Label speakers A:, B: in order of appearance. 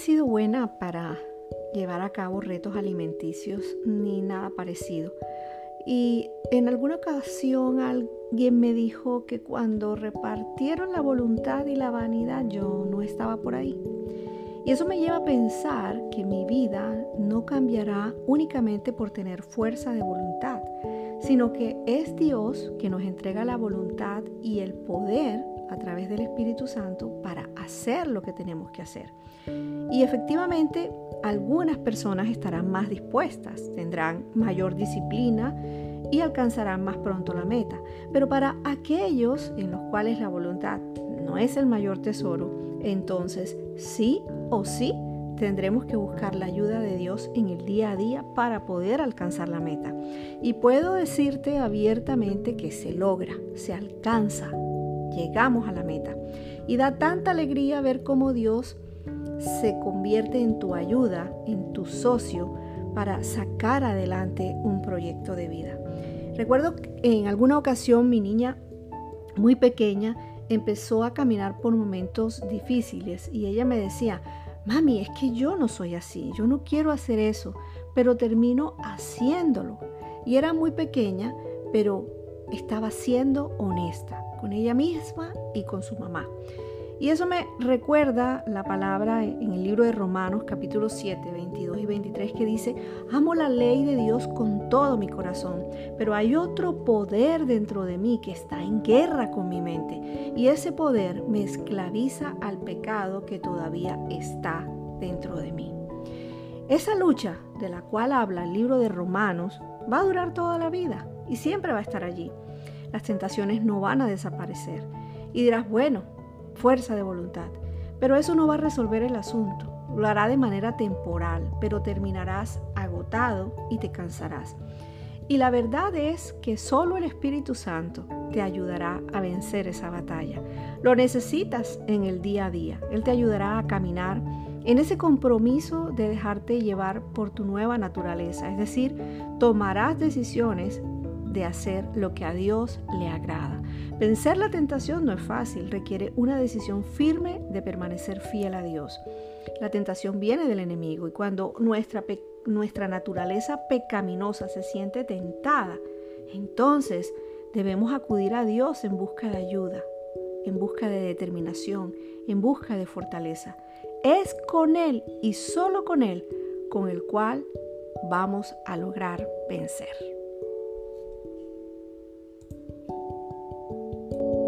A: sido buena para llevar a cabo retos alimenticios ni nada parecido. Y en alguna ocasión alguien me dijo que cuando repartieron la voluntad y la vanidad yo no estaba por ahí. Y eso me lleva a pensar que mi vida no cambiará únicamente por tener fuerza de voluntad, sino que es Dios que nos entrega la voluntad y el poder a través del Espíritu Santo para hacer lo que tenemos que hacer. Y efectivamente, algunas personas estarán más dispuestas, tendrán mayor disciplina y alcanzarán más pronto la meta. Pero para aquellos en los cuales la voluntad no es el mayor tesoro, entonces sí o sí tendremos que buscar la ayuda de Dios en el día a día para poder alcanzar la meta. Y puedo decirte abiertamente que se logra, se alcanza, llegamos a la meta. Y da tanta alegría ver cómo Dios se convierte en tu ayuda, en tu socio, para sacar adelante un proyecto de vida. Recuerdo que en alguna ocasión mi niña muy pequeña empezó a caminar por momentos difíciles y ella me decía, mami, es que yo no soy así, yo no quiero hacer eso, pero termino haciéndolo. Y era muy pequeña, pero estaba siendo honesta con ella misma y con su mamá. Y eso me recuerda la palabra en el libro de Romanos capítulo 7, 22 y 23 que dice, amo la ley de Dios con todo mi corazón, pero hay otro poder dentro de mí que está en guerra con mi mente y ese poder me esclaviza al pecado que todavía está dentro de mí. Esa lucha de la cual habla el libro de Romanos va a durar toda la vida y siempre va a estar allí. Las tentaciones no van a desaparecer. Y dirás, bueno, fuerza de voluntad. Pero eso no va a resolver el asunto. Lo hará de manera temporal, pero terminarás agotado y te cansarás. Y la verdad es que solo el Espíritu Santo te ayudará a vencer esa batalla. Lo necesitas en el día a día. Él te ayudará a caminar en ese compromiso de dejarte llevar por tu nueva naturaleza. Es decir, tomarás decisiones de hacer lo que a Dios le agrada. Vencer la tentación no es fácil, requiere una decisión firme de permanecer fiel a Dios. La tentación viene del enemigo y cuando nuestra, nuestra naturaleza pecaminosa se siente tentada, entonces debemos acudir a Dios en busca de ayuda, en busca de determinación, en busca de fortaleza. Es con Él y solo con Él con el cual vamos a lograr vencer. thank you